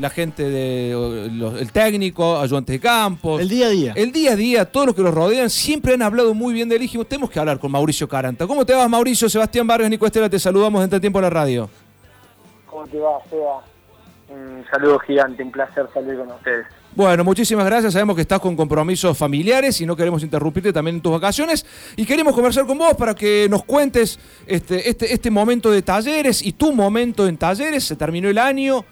la gente del técnico, ayudantes de campos. El día a día. El día a día, todos los que los rodean, siempre han hablado muy bien de él. Dijimos, tenemos que hablar con Mauricio Caranta. ¿Cómo te vas, Mauricio? Sebastián Vargas, Nico Estela, te saludamos dentro de tiempo en la radio. ¿Cómo te va, Seba? Un saludo gigante, un placer salir con ustedes. Bueno, muchísimas gracias. Sabemos que estás con compromisos familiares y no queremos interrumpirte también en tus vacaciones. Y queremos conversar con vos para que nos cuentes este, este, este momento de talleres y tu momento en talleres. Se terminó el año.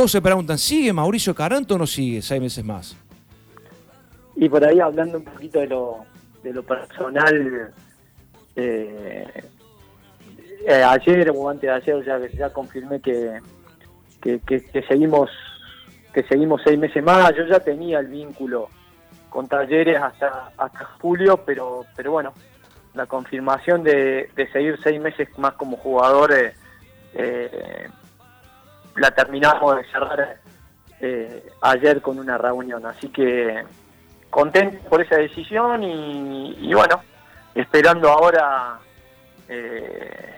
Todos se preguntan, ¿sigue Mauricio Caranto o no sigue seis meses más? Y por ahí hablando un poquito de lo, de lo personal, eh, eh, ayer o antes de ayer ya, ya confirmé que, que seguimos que seguimos seis meses más. Yo ya tenía el vínculo con talleres hasta, hasta julio, pero, pero bueno, la confirmación de, seguir seis meses más como jugador eh, la terminamos de cerrar eh, ayer con una reunión. Así que contento por esa decisión y, bueno, esperando ahora eh,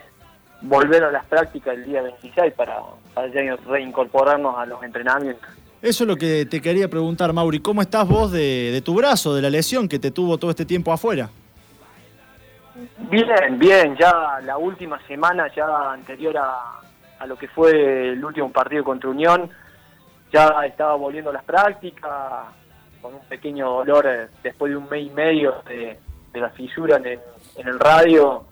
volver a las prácticas el día 26 para, para reincorporarnos a los entrenamientos. Eso es lo que te quería preguntar, Mauri. ¿Cómo estás vos de, tu brazo, de la lesión que te tuvo todo este tiempo afuera? Bien, bien. Ya la última semana, ya anterior a, lo que fue el último partido contra Unión, ya estaba volviendo a las prácticas, con un pequeño dolor eh, después de un mes y medio de, la fisura en el, radio.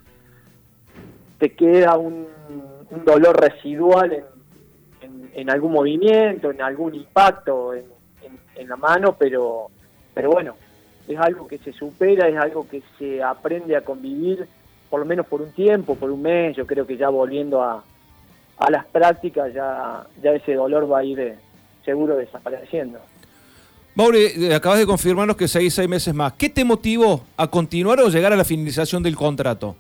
Te queda un, un dolor residual en en, algún movimiento, en algún impacto en, la mano, pero, pero bueno, es algo que se supera, es algo que se aprende a convivir, por lo menos por un tiempo, por un mes, yo creo que ya volviendo a, a las prácticas ya, ya ese dolor va a ir eh, seguro desapareciendo. Mauri, eh, acabas de confirmarnos que seis, seis meses más. ¿Qué te motivó a continuar o llegar a la finalización del contrato?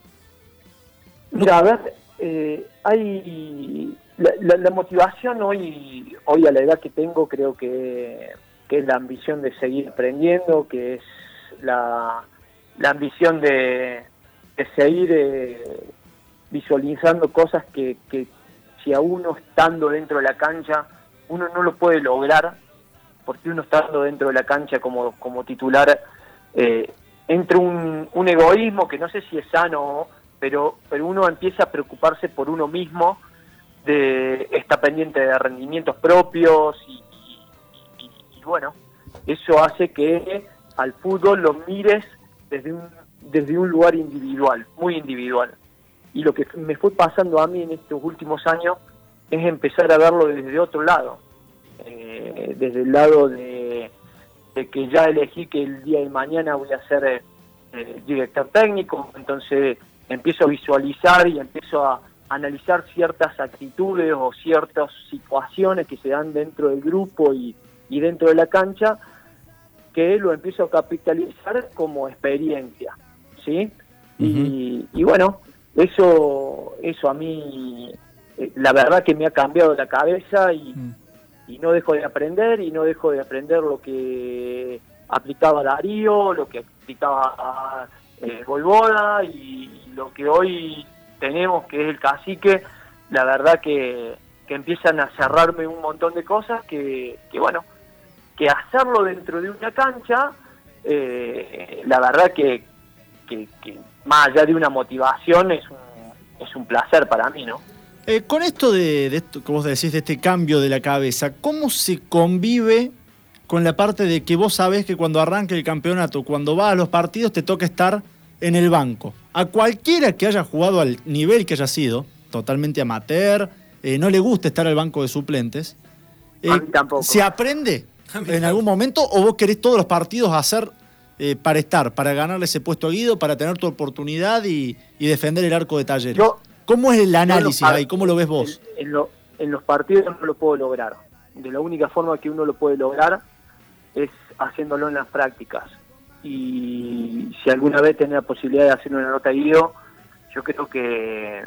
Ya, a ver, eh, hay la, motivación hoy, hoy a la edad que tengo creo que, es la ambición de seguir aprendiendo, que es la, ambición de, seguir eh, visualizando cosas que, si a uno estando dentro de la cancha, uno no lo puede lograr, porque uno estando dentro de la cancha como, como titular, eh, entra un, egoísmo que no sé si es sano, pero, pero uno empieza a preocuparse por uno mismo de, está pendiente de rendimientos propios y, bueno, eso hace que al fútbol lo mires desde un, desde un lugar individual, muy individual. Y lo que me fue pasando a mí en estos últimos años es empezar a verlo desde otro lado, eh, desde el lado de, que ya elegí que el día de mañana voy a ser eh, director técnico, entonces empiezo a visualizar y empiezo a, analizar ciertas actitudes o ciertas situaciones que se dan dentro del grupo y, dentro de la cancha, que lo empiezo a capitalizar como experiencia, ¿sí? y, bueno, eso, eso a mí, eh, la verdad que me ha cambiado la cabeza y, mm. y no dejo de aprender y no dejo de aprender lo que aplicaba Darío, lo que aplicaba eh, y lo que hoy tenemos, que es el cacique, la verdad que, empiezan a cerrarme un montón de cosas que, bueno, que hacerlo dentro de una cancha, eh, la verdad que, más allá de una motivación es un, es un placer para mí, ¿no? Eh, con esto de, de esto, como vos decís, de este cambio de la cabeza, ¿cómo se convive con la parte de que vos sabés que cuando arranque el campeonato, cuando vas a los partidos, te toca estar en el banco. A cualquiera que haya jugado al nivel que haya sido, totalmente amateur, eh, no le gusta estar al banco de suplentes. Eh, tampoco. ¿Se aprende en algún momento o vos querés todos los partidos hacer eh, para estar, para ganarle ese puesto a Guido, para tener tu oportunidad y, defender el arco de talleres? ¿Cómo es el análisis ahí? ¿Cómo lo ves vos? En, en los partidos no lo puedo lograr. De la única forma que uno lo puede lograr es haciéndolo en las prácticas y si alguna vez tenés la posibilidad de hacer una nota a Guido, yo creo que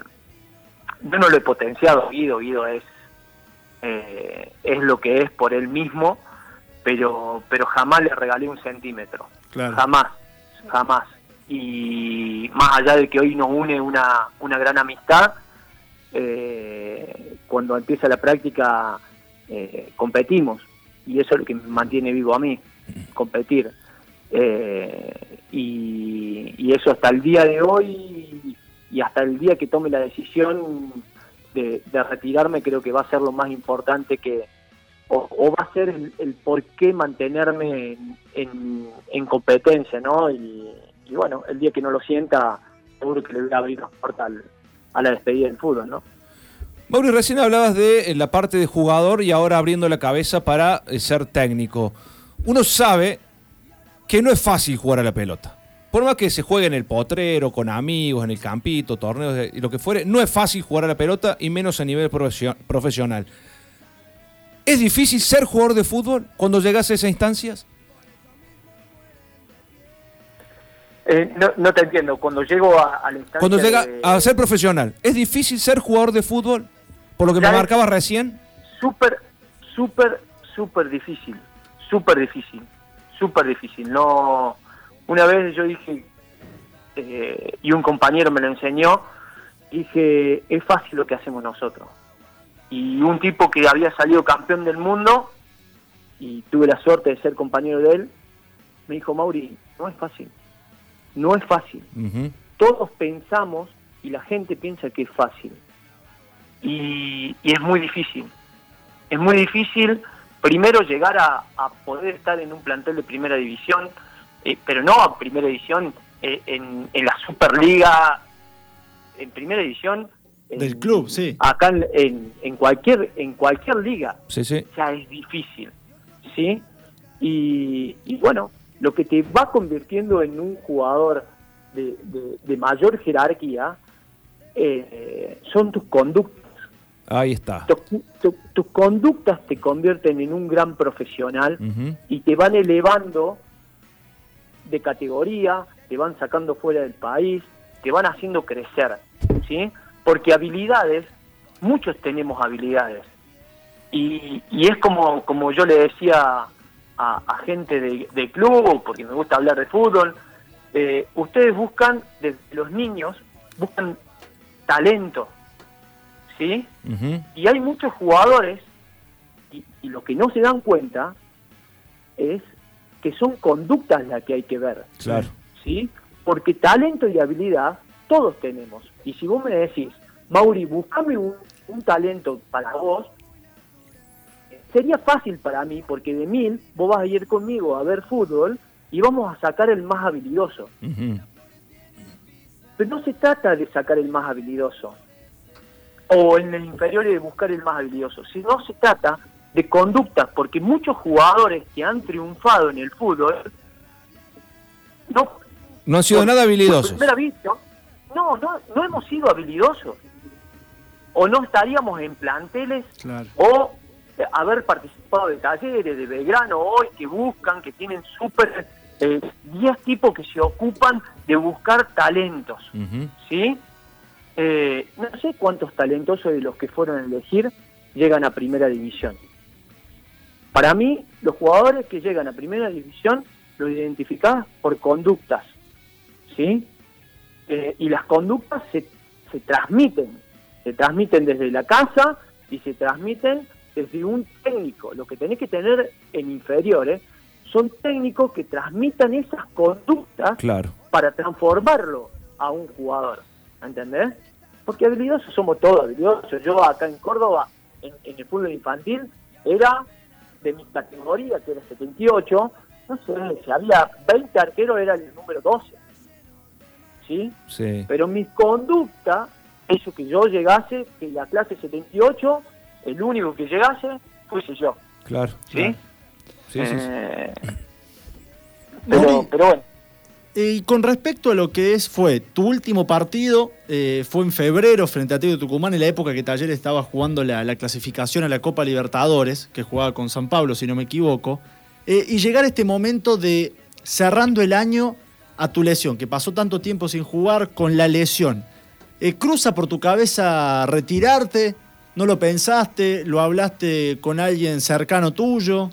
yo no lo he potenciado Guido, Guido es eh, es lo que es por él mismo, pero pero jamás le regalé un centímetro, jamás, jamás. Y más allá de que hoy nos une una, una gran amistad, eh, cuando empieza la práctica eh, competimos y eso es lo que me mantiene vivo a mí, competir. Eh, y, y, eso hasta el día de hoy y hasta el día que tome la decisión de, retirarme creo que va a ser lo más importante que o, va a ser el, por qué mantenerme en, en, competencia, ¿no? Y, bueno, el día que no lo sienta, seguro que le voy a abrir los puertas a la despedida del fútbol, ¿no? Mauri, recién hablabas de eh, la parte de jugador y ahora abriendo la cabeza para eh, ser técnico. Uno sabe que no es fácil jugar a la pelota. Por más que se juegue en el potrero, con amigos, en el campito, torneos y lo que fuere, no es fácil jugar a la pelota y menos a nivel profesional. ¿Es difícil ser jugador de fútbol cuando llegas a esas instancias? Eh, no, te entiendo. Cuando llego a, la instancia. Cuando llega a ser profesional, ¿es difícil ser jugador de fútbol? Por lo que me marcabas recién. Súper, súper, súper difícil. Súper difícil súper difícil. No, una vez yo dije, eh, y un compañero me lo enseñó, dije, es fácil lo que hacemos nosotros. Y un tipo que había salido campeón del mundo, y tuve la suerte de ser compañero de él, me dijo, Mauri, no es fácil. No es fácil. Todos pensamos y la gente piensa que es fácil. y es muy difícil. Es muy difícil primero llegar a, poder estar en un plantel de primera división, eh, pero no a primera división eh, en, la Superliga, en primera división. Del club, sí. Acá en, en, cualquier en cualquier liga. Sí, sí. Ya es difícil, ¿sí? Y, bueno, lo que te va convirtiendo en un jugador de, de, mayor jerarquía eh, son tus conductas Ahí está. tus conductas te convierten en un gran profesional y te van elevando de categoría, te van sacando fuera del país, te van haciendo crecer, ¿sí? Porque habilidades, muchos tenemos habilidades. Y, es como, como yo le decía a, gente de, club, porque me gusta hablar de fútbol, eh, ustedes buscan, desde los niños, buscan talento, ¿sí? Y hay muchos jugadores, y, lo que no se dan cuenta es que son conductas las que hay que ver. Claro. ¿Sí? Porque talento y habilidad todos tenemos. Y si vos me decís, Mauri, buscame un, talento para vos, sería fácil para mí, porque de mil vos vas a ir conmigo a ver fútbol y vamos a sacar el más habilidoso. Pero no se trata de sacar el más habilidoso o en el inferior y de buscar el más habilidoso, Si no se trata de conductas, porque muchos jugadores que han triunfado en el fútbol no, no han sido nada habilidosos. No, no, no hemos sido habilidosos. O no estaríamos en planteles o haber participado de talleres de Belgrano hoy que buscan, que tienen súper 10 eh, tipos que se ocupan de buscar talentos, ¿sí? Eh, no sé cuántos talentosos de los que fueron a elegir llegan a primera división. Para mí, los jugadores que llegan a primera división los identificás por conductas, ¿sí? Eh, y las conductas se, se transmiten, se transmiten desde la casa y se transmiten desde un técnico. Lo que tenés que tener en inferiores son técnicos que transmitan esas conductas para transformarlo a un jugador. ¿entendés? Porque habilidosos somos todos habilidosos. Yo acá en Córdoba, en, el fútbol infantil, era de mi categoría, que era 78, no sé, si había 20 arqueros era el número 12. ¿Sí? Sí. Pero mi conducta, eso que yo llegase, que la clase 78, el único que llegase, fuese yo. Claro. ¿Sí? Sí, sí, eh, pero, pero bueno. Y con respecto a lo que es, fue tu último partido, eh, fue en febrero frente a Tío Tucumán, en la época que Taller estaba jugando la, clasificación a la Copa Libertadores, que jugaba con San Pablo, si no me equivoco, eh, y llegar a este momento de cerrando el año a tu lesión, que pasó tanto tiempo sin jugar con la lesión. Eh, ¿Cruza por tu cabeza retirarte? ¿No lo pensaste? ¿Lo hablaste con alguien cercano tuyo?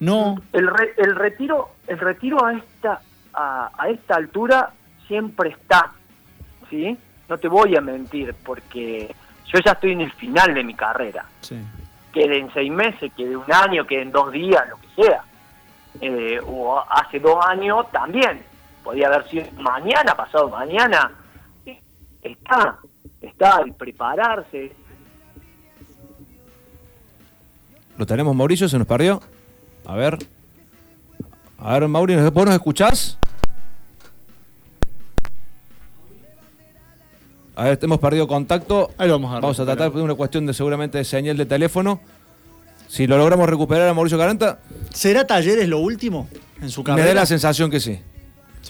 ¿No? El, el retiro, el retiro a esta a, esta altura siempre está, ¿sí? No te voy a mentir, porque yo ya estoy en el final de mi carrera. quede en seis meses, quede un año, quede en dos días, lo que sea. Eh, o hace dos años también, podía haber sido mañana, pasado mañana. Está, está el prepararse. ¿Lo tenemos, Mauricio? ¿Se nos perdió? A ver. A ver, Mauricio, ¿vos nos escuchás? A ver, hemos perdido contacto. Ahí vamos a Vamos a tratar de una cuestión de seguramente de señal de teléfono. Si lo logramos recuperar a Mauricio Caranta, ¿Será Talleres lo último en su carrera? me da la sensación que sí.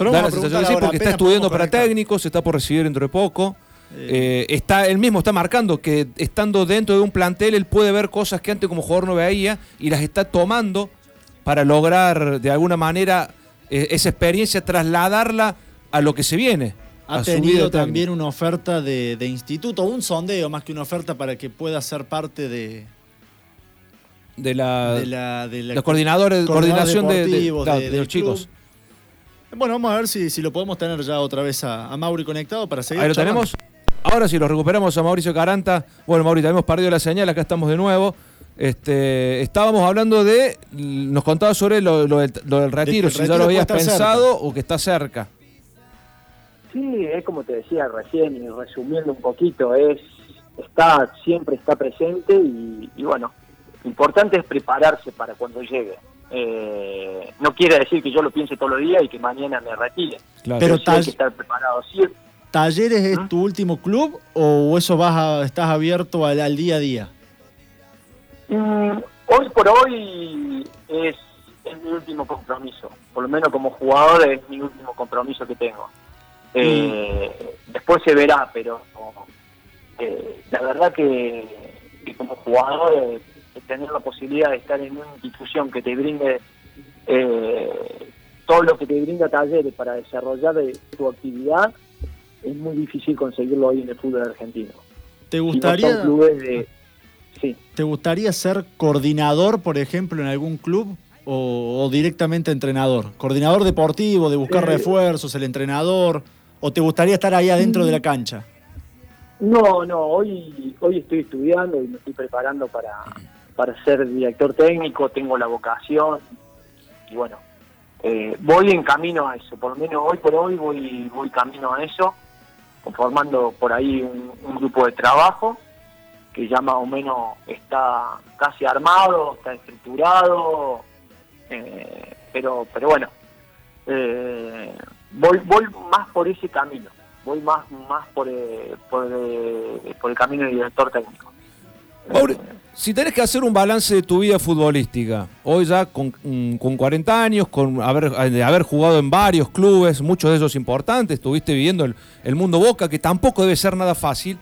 Da la sensación sí, porque está estudiando para conectar. técnico, se está por recibir dentro de poco. Eh, está él mismo está marcando que estando dentro de un plantel él puede ver cosas que antes como jugador no veía y las está tomando para lograr de alguna manera eh, esa experiencia trasladarla a lo que se viene. Ha tenido también una oferta de, de instituto, un sondeo más que una oferta para que pueda ser parte de, de la, de la, de la- coordinadores, coordinadores coordinación de, los chicos. Bueno, vamos a ver si, si lo podemos tener ya otra vez a, a Mauri conectado para seguir. Ahí lo charlando. tenemos. Ahora sí, lo recuperamos a Mauricio Caranta. Bueno, Mauricio, hemos perdido la señal, acá estamos de nuevo. Este, estábamos hablando de, nos contaba sobre lo, lo del, lo del retiro, si ya lo habías pensado o que está cerca. Sí, es como te decía recién y resumiendo un poquito, es está siempre está presente y, y bueno, lo importante es prepararse para cuando llegue. Eh, no quiere decir que yo lo piense todos los días y que mañana me retire. Claro. Pero sí hay que estar preparado. Sí, ¿Talleres es ¿Ah? tu último club o eso vas a- estás abierto al, al día a día? Mm, hoy por hoy es, es mi último compromiso, por lo menos como jugador es mi último compromiso que tengo. Eh, Después se verá, pero eh, la verdad que, que como jugador tener la posibilidad de estar en una institución que te brinde eh, todo lo que te brinda talleres para desarrollar eh, tu actividad es muy difícil conseguirlo hoy en el fútbol argentino. ¿Te Si no son gustaría, clubes de... Sí. ¿Te gustaría ser coordinador, por ejemplo, en algún club o, o directamente entrenador? ¿Coordinador deportivo, de buscar Eh, refuerzos, el entrenador? ¿O te gustaría estar ahí adentro de la cancha? No, no, hoy, hoy estoy estudiando y me estoy preparando para, para ser director técnico, tengo la vocación y bueno, eh, voy en camino a eso, por lo menos hoy por hoy voy, voy camino a eso, conformando por ahí un, un grupo de trabajo que ya más o menos está casi armado, está estructurado, eh, pero, pero bueno, eh, voy, voy más por ese camino, voy más, más por, eh, por, eh, por el camino del director técnico. Eh, si tenés que hacer un balance de tu vida futbolística, hoy ya con, mm, con 40 años, con haber, de haber jugado en varios clubes, muchos de ellos importantes, estuviste viviendo el, el mundo Boca, que tampoco debe ser nada fácil.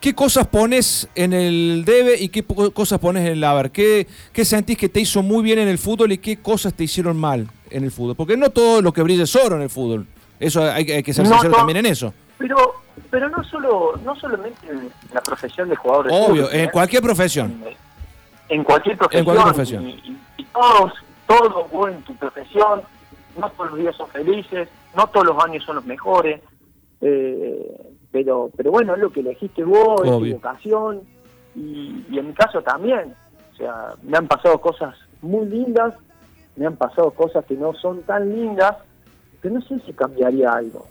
¿Qué cosas pones en el debe y qué cosas pones en el haber? ¿Qué, ¿Qué sentís que te hizo muy bien en el fútbol y qué cosas te hicieron mal en el fútbol? Porque no todo lo que brilla es oro en el fútbol. Eso hay, que- hay que ser No sincero también en eso. Pero, pero no solo, no solamente en la profesión de jugador de Obvio, fútbol, en cualquier profesión. en cualquier profesión, En cualquier profesión. Y, y- y todos, todos vos en tu profesión, no todos los días son felices, no todos los años son los mejores, eh, pero pero bueno, es lo que elegiste vos, es Obvio. tu vocación, y, y en mi caso también, o sea, me han pasado cosas muy lindas, me han pasado cosas que no son tan lindas, que no sé si cambiaría algo.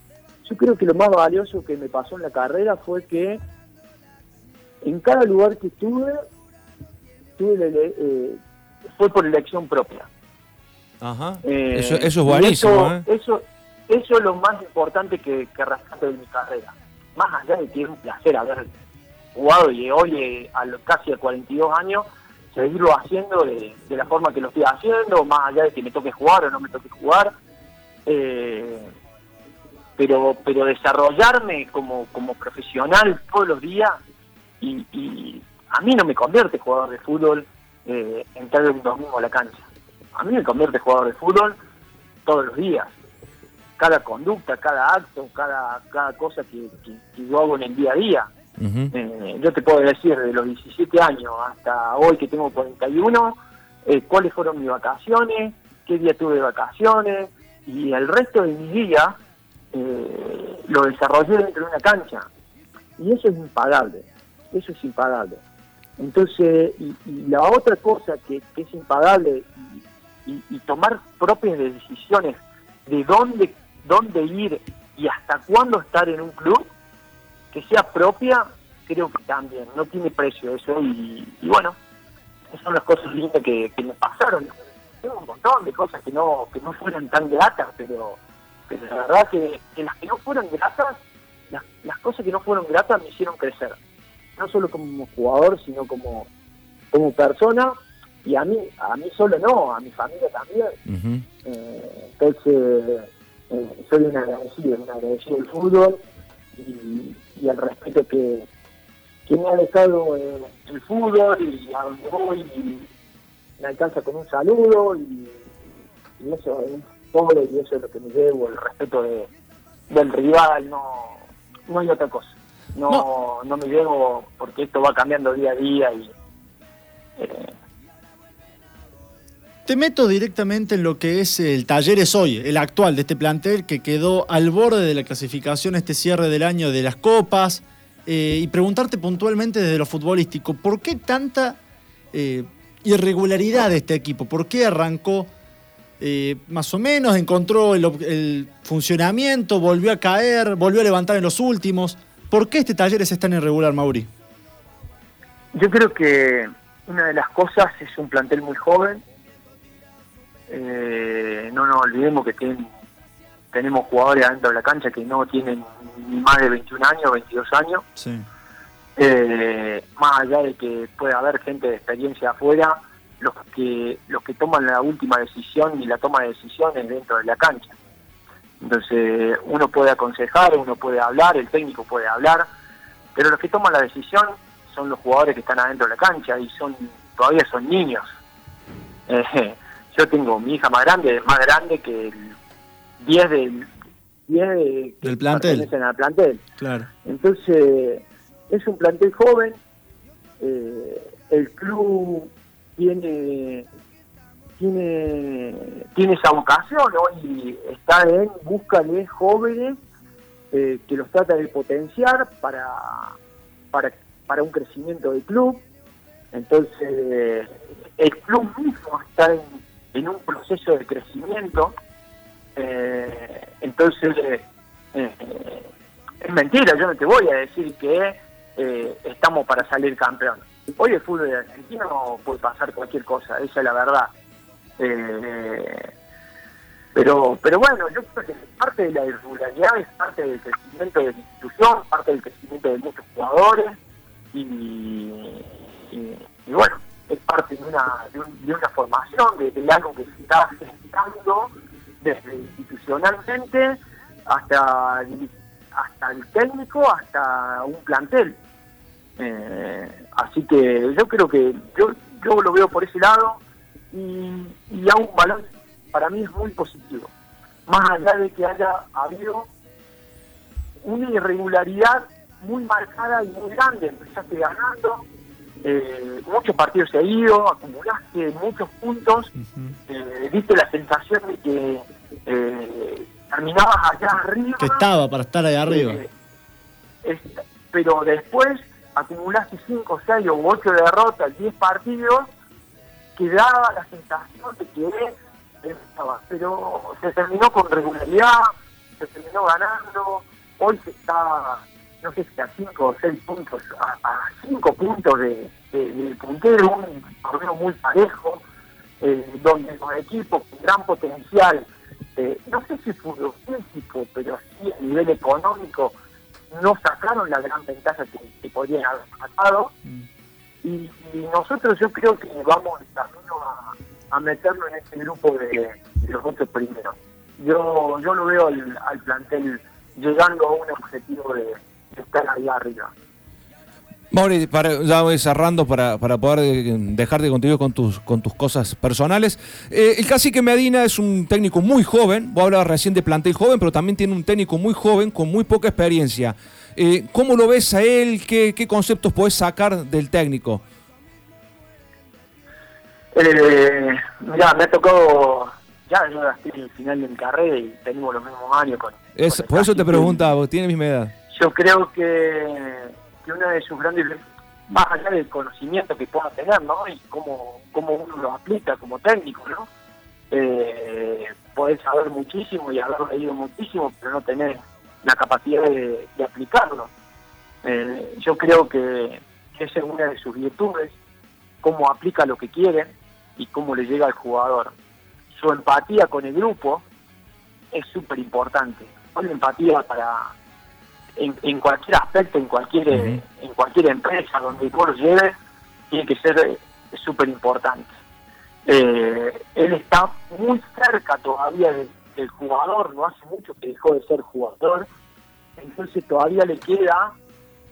Yo creo que lo más valioso que me pasó en la carrera fue que en cada lugar que estuve, tuve eh, fue por elección propia. Ajá. Eh, eso, eso es buenísimo. Eso, ¿eh? eso, eso es lo más importante que, que rescato de mi carrera. Más allá de que es un placer haber jugado y hoy, a los casi a 42 años, seguirlo haciendo de, de la forma que lo estoy haciendo, más allá de que me toque jugar o no me toque jugar. Eh, pero pero desarrollarme como, como profesional todos los días y, y a mí no me convierte jugador de fútbol eh, entrar un domingo a la cancha. A mí me convierte jugador de fútbol todos los días. Cada conducta, cada acto, cada, cada cosa que, que- que yo hago en el día a día. Eh, yo te puedo decir de los 17 años hasta hoy que tengo 41, eh, cuáles fueron mis vacaciones, qué día tuve vacaciones y el resto de mi día eh, lo desarrollé dentro de una cancha. Y eso es impagable, eso es impagable. Entonces, y, la otra cosa que, es impagable y, tomar propias decisiones de dónde, dónde ir y hasta cuándo estar en un club, que sea propia, creo que también, no tiene precio eso. Y, bueno, esas son las cosas lindas que, me pasaron. Tengo un montón de cosas que no, que no fueron tan gratas, pero, pero la verdad que, las que no fueron gratas, las, las cosas que no fueron gratas me hicieron crecer. No solo como jugador, sino como, como persona. Y a mí a mí solo no a mi familia también. Eh, entonces eh, soy un agradecido un agradecido del fútbol y, y el respeto que, que me ha dejado eh, el fútbol y a donde voy y me alcanza con un saludo y, eso es y eso es lo que me llevo el respeto de, del rival no no hay otra cosa. No, no, me llevo porque esto va cambiando día a día y te meto directamente en lo que es el Talleres hoy, el actual de este plantel que quedó al borde de la clasificación este cierre del año de las copas eh, y preguntarte puntualmente desde lo futbolístico, ¿por qué tanta eh, irregularidad de este equipo? ¿Por qué arrancó eh, más o menos, encontró el, funcionamiento, volvió a caer, volvió a levantar en los últimos? ¿Por qué este Talleres es tan irregular, Mauri? Yo creo que una de las cosas es un plantel muy joven, eh, no nos olvidemos que tenemos jugadores adentro de la cancha que no tienen ni más de 21 años, 22 años. Eh, más allá de que pueda haber gente de experiencia afuera, los que los que toman la última decisión y la toma de decisiones dentro de la cancha. Entonces, uno puede aconsejar, uno puede hablar, el técnico puede hablar, pero los que toman la decisión son los jugadores que están adentro de la cancha y son todavía son niños. Eh, yo tengo mi hija más grande, más grande que el 10 del, 10 del plantel. En el plantel. Claro. Entonces, es un plantel joven, eh, el club tiene tiene tiene esa vocación y está en busca de jóvenes eh, que los trata de potenciar para, para, para un crecimiento del club. Entonces, el club mismo está en en un proceso de crecimiento. Eh, entonces, eh, es mentira, yo no te voy a decir que eh, estamos para salir campeón. Hoy el fútbol argentino puede pasar cualquier cosa, esa es la verdad. pero, pero bueno, yo creo que parte de la irregularidad es parte del crecimiento de la institución, parte del crecimiento de muchos jugadores y, bueno, es parte de una, de, una formación, de, algo que se está gestando desde institucionalmente hasta, hasta el técnico, hasta un plantel. Eh, así que yo creo que yo, yo lo veo por ese lado y, y a un balance para mí es muy positivo. Más allá de que haya habido una irregularidad muy marcada y muy grande, empezaste ganando, eh, muchos partidos se ha ido, acumulaste muchos puntos, eh, viste la sensación de que eh, terminabas allá arriba. Que estaba para estar ahí arriba. pero después acumulaste 5, 6 o 8 derrotas, 10 partidos, que daba la sensación de que estaba. Pero se terminó con regularidad, se terminó ganando, hoy se está no sé si a 5 o 6 puntos, a 5 puntos de, del puntero, un torneo muy parejo, eh, donde los equipos con gran potencial, eh, no sé si fútbol físico, pero sí a nivel económico, no sacaron la gran ventaja que, podían haber sacado. Mm. Y, nosotros yo creo que vamos a, a meterlo en ese grupo de, los otros primeros. Yo, yo lo veo al, al plantel llegando a un objetivo de estar ahí arriba. Mauri, para, ya voy cerrando para, para poder eh, dejarte contigo con tus, con tus cosas personales. Eh, el cacique Medina es un técnico muy joven, vos hablabas recién de plantel joven, pero también tiene un técnico muy joven con muy poca experiencia. Eh, ¿Cómo lo ves a él? ¿Qué, qué conceptos podés sacar del técnico? Eh, mira, me ha tocado, ya yo estoy en el final de mi carrera y tenemos los mismos años con... por eso te preguntaba, tiene misma edad yo creo que, que una de sus grandes más allá del conocimiento que pueda tener, ¿no? Y cómo, cómo uno lo aplica como técnico, ¿no? Eh, podés saber muchísimo y haber leído muchísimo, pero no tener la capacidad de, aplicarlo. Eh, yo creo que esa es una de sus virtudes, cómo aplica lo que quiere y cómo le llega al jugador. Su empatía con el grupo es súper importante. La empatía para en, cualquier aspecto, en cualquier en cualquier empresa donde vos lo lleves, tiene que ser eh, súper importante. Eh, él está muy cerca todavía del, jugador, no hace mucho que dejó de ser jugador, entonces todavía le queda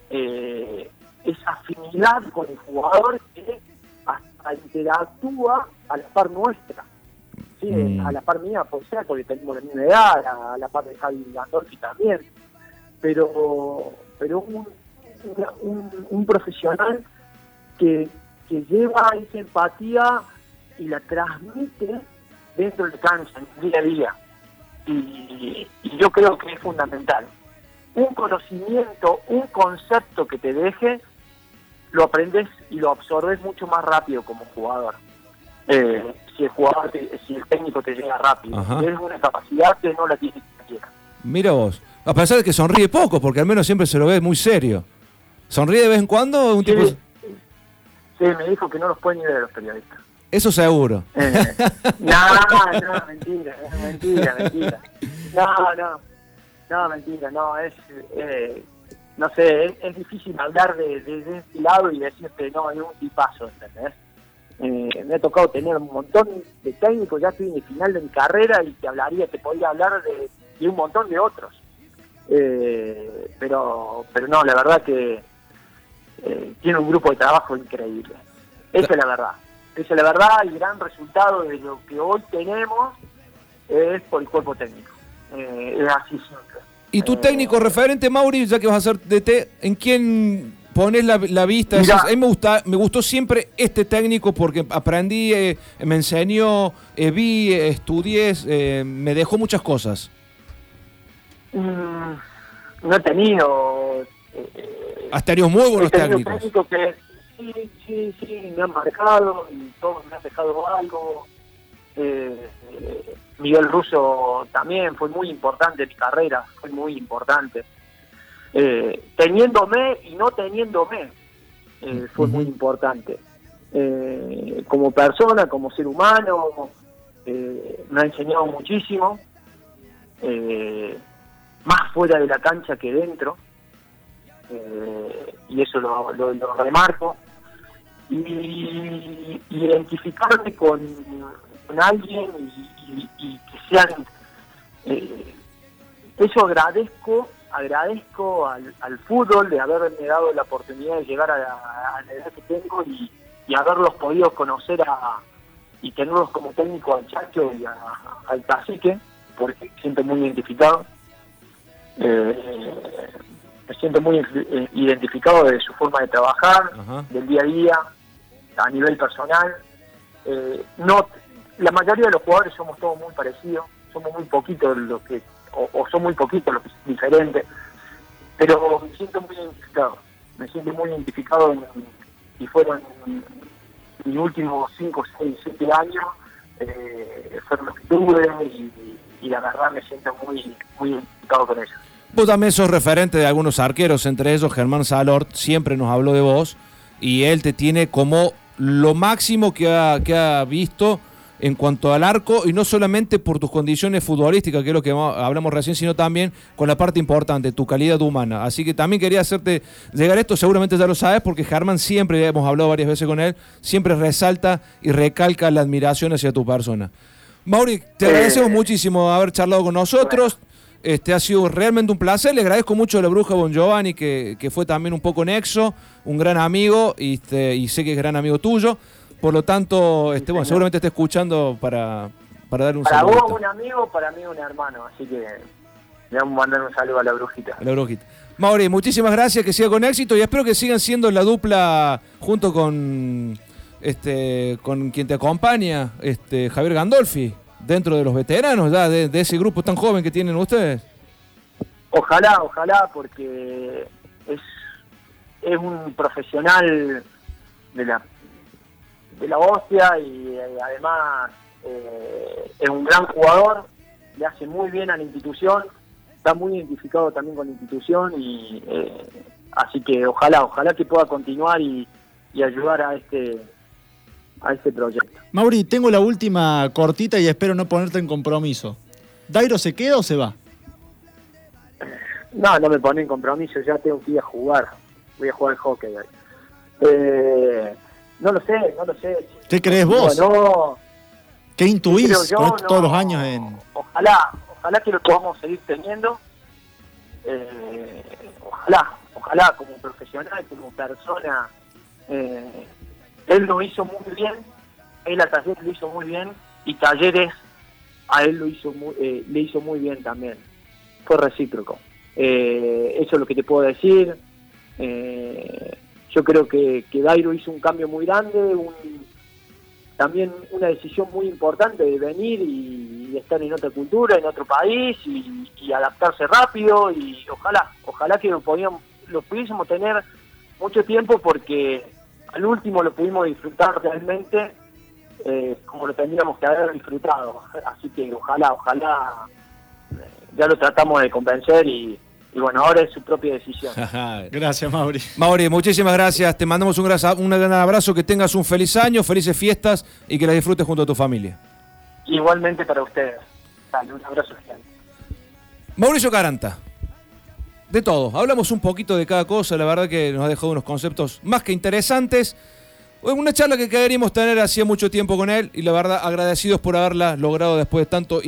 eh, esa afinidad con el jugador que hasta interactúa a la par nuestra. ¿sí? Mm. A la par mía, por ser, porque tenemos la misma edad, a, la par de Javi Gandolfi también. Pero, pero un, un, profesional que, que lleva esa empatía y la transmite dentro del cancha, en el día a día. Y, yo creo que es fundamental. Un conocimiento, un concepto que te deje, lo aprendes y lo absorbes mucho más rápido como jugador. Eh, si el jugador, si el técnico te llega rápido, es una capacidad que no la tiene cualquiera. Mira vos, a pesar de que sonríe poco, porque al menos siempre se lo ve muy serio. ¿Sonríe de vez en cuando? Un tipo... sí, me dijo que no los pueden ni ver los periodistas. Eso seguro. Eh, no, no, mentira, mentira, mentira. No, no, no, mentira, no, es, eh, no sé, es, difícil hablar de, de, este lado y decirte, no, es un tipazo, ¿entendés? Eh, me ha tocado tener un montón de técnicos, ya estoy en el final de mi carrera y te hablaría, te podría hablar de, de un montón de otros. Eh, pero, pero no, la verdad que eh, tiene un grupo de trabajo increíble. Esa es la verdad. Esa es la verdad, el gran resultado de lo que hoy tenemos es por el cuerpo técnico. Eh, es así simple. ¿Y tu técnico referente, Mauri, ya que vas a hacer DT, en quién pones la, vista? a mí me, gusta, me gustó siempre este técnico porque aprendí, eh, me enseñó, vi, estudié, me dejó muchas cosas. Mm, no he tenido... Has tenido muy buenos técnicos. que sí, sí, sí, me han marcado y todos me han dejado algo. Eh, Miguel Russo también fue muy importante en mi carrera, fue muy importante. Eh, teniéndome y no teniéndome, eh, fue muy importante. como persona, como ser humano, me ha enseñado muchísimo, más fuera de la cancha que dentro. y eso lo, lo remarco y, identificarme con, alguien y, que sean eh, eso agradezco agradezco al, fútbol de haberme dado la oportunidad de llegar a la, edad que tengo y, haberlos podido conocer a, y tenerlos como técnico al Chacho y al Cacique, porque siento muy identificado. Eh, me siento muy eh, identificado de su forma de trabajar, del día a día, a nivel personal. Eh, no, la mayoría de los jugadores somos todos muy parecidos, somos muy poquitos los que, o, son muy poquitos los que son diferentes, pero me siento muy identificado, me siento muy identificado y fueron mis últimos 5, 6, 7 años, eh, fueron los que tuve y, la verdad me siento muy, muy identificado con ellos. Vos también sos referente de algunos arqueros, entre ellos Germán Salort, siempre nos habló de vos, y él te tiene como lo máximo que ha, que ha visto en cuanto al arco y no solamente por tus condiciones futbolísticas, que es lo que hablamos recién, sino también con la parte importante, tu calidad humana. Así que también quería hacerte llegar esto, seguramente ya lo sabes, porque Germán siempre, hemos hablado varias veces con él, siempre resalta y recalca la admiración hacia tu persona. Mauri, te agradecemos muchísimo haber charlado con nosotros. Este, ha sido realmente un placer. Le agradezco mucho a la bruja Bon Giovanni, que, que fue también un poco nexo, un gran amigo, y, este, y sé que es gran amigo tuyo. Por lo tanto, este, bueno, seguramente esté escuchando para, para dar un saludo. Para vos un amigo, para mí un hermano, así que le vamos a mandar un saludo a la brujita. A la brujita. Mauri, muchísimas gracias, que siga con éxito y espero que sigan siendo la dupla junto con este con quien te acompaña, este Javier Gandolfi dentro de los veteranos ya de, ese grupo tan joven que tienen ustedes? Ojalá, ojalá, porque es, es un profesional de la de la hostia y eh, además eh, es un gran jugador, le hace muy bien a la institución, está muy identificado también con la institución y eh, así que ojalá, ojalá que pueda continuar y, y ayudar a este a este proyecto. Mauri, tengo la última cortita y espero no ponerte en compromiso. ¿Dairo se queda o se va? No, no me pone en compromiso, ya tengo que ir a jugar. Voy a jugar al hockey. Eh, no lo sé, no lo sé. ¿Qué crees vos? Bueno, ¿Qué intuís yo, todos los años en...? Ojalá, ojalá que lo podamos seguir teniendo. Eh, ojalá, ojalá como profesional, como persona. eh, él lo hizo muy bien, él a Talleres lo hizo muy bien y Talleres a él lo hizo muy, eh, le hizo muy bien también. Fue recíproco. Eh, eso es lo que te puedo decir. Eh, yo creo que, que Dairo hizo un cambio muy grande, un, también una decisión muy importante de venir y, estar en otra cultura, en otro país y, y adaptarse rápido y ojalá, ojalá que lo, podíamos, lo pudiésemos tener mucho tiempo porque al último lo pudimos disfrutar realmente eh, como lo tendríamos que haber disfrutado. Así que ojalá, ojalá eh, ya lo tratamos de convencer y, y bueno, ahora es su propia decisión. Gracias, Mauri. Mauri, muchísimas gracias. Te mandamos un gran, un gran abrazo, que tengas un feliz año, felices fiestas y que las disfrutes junto a tu familia. Igualmente para ustedes. Dale, un abrazo gigante. Mauricio Caranta. De todo. Hablamos un poquito de cada cosa. La verdad que nos ha dejado unos conceptos más que interesantes. Una charla que queríamos tener hacía mucho tiempo con él y la verdad agradecidos por haberla logrado después de tanto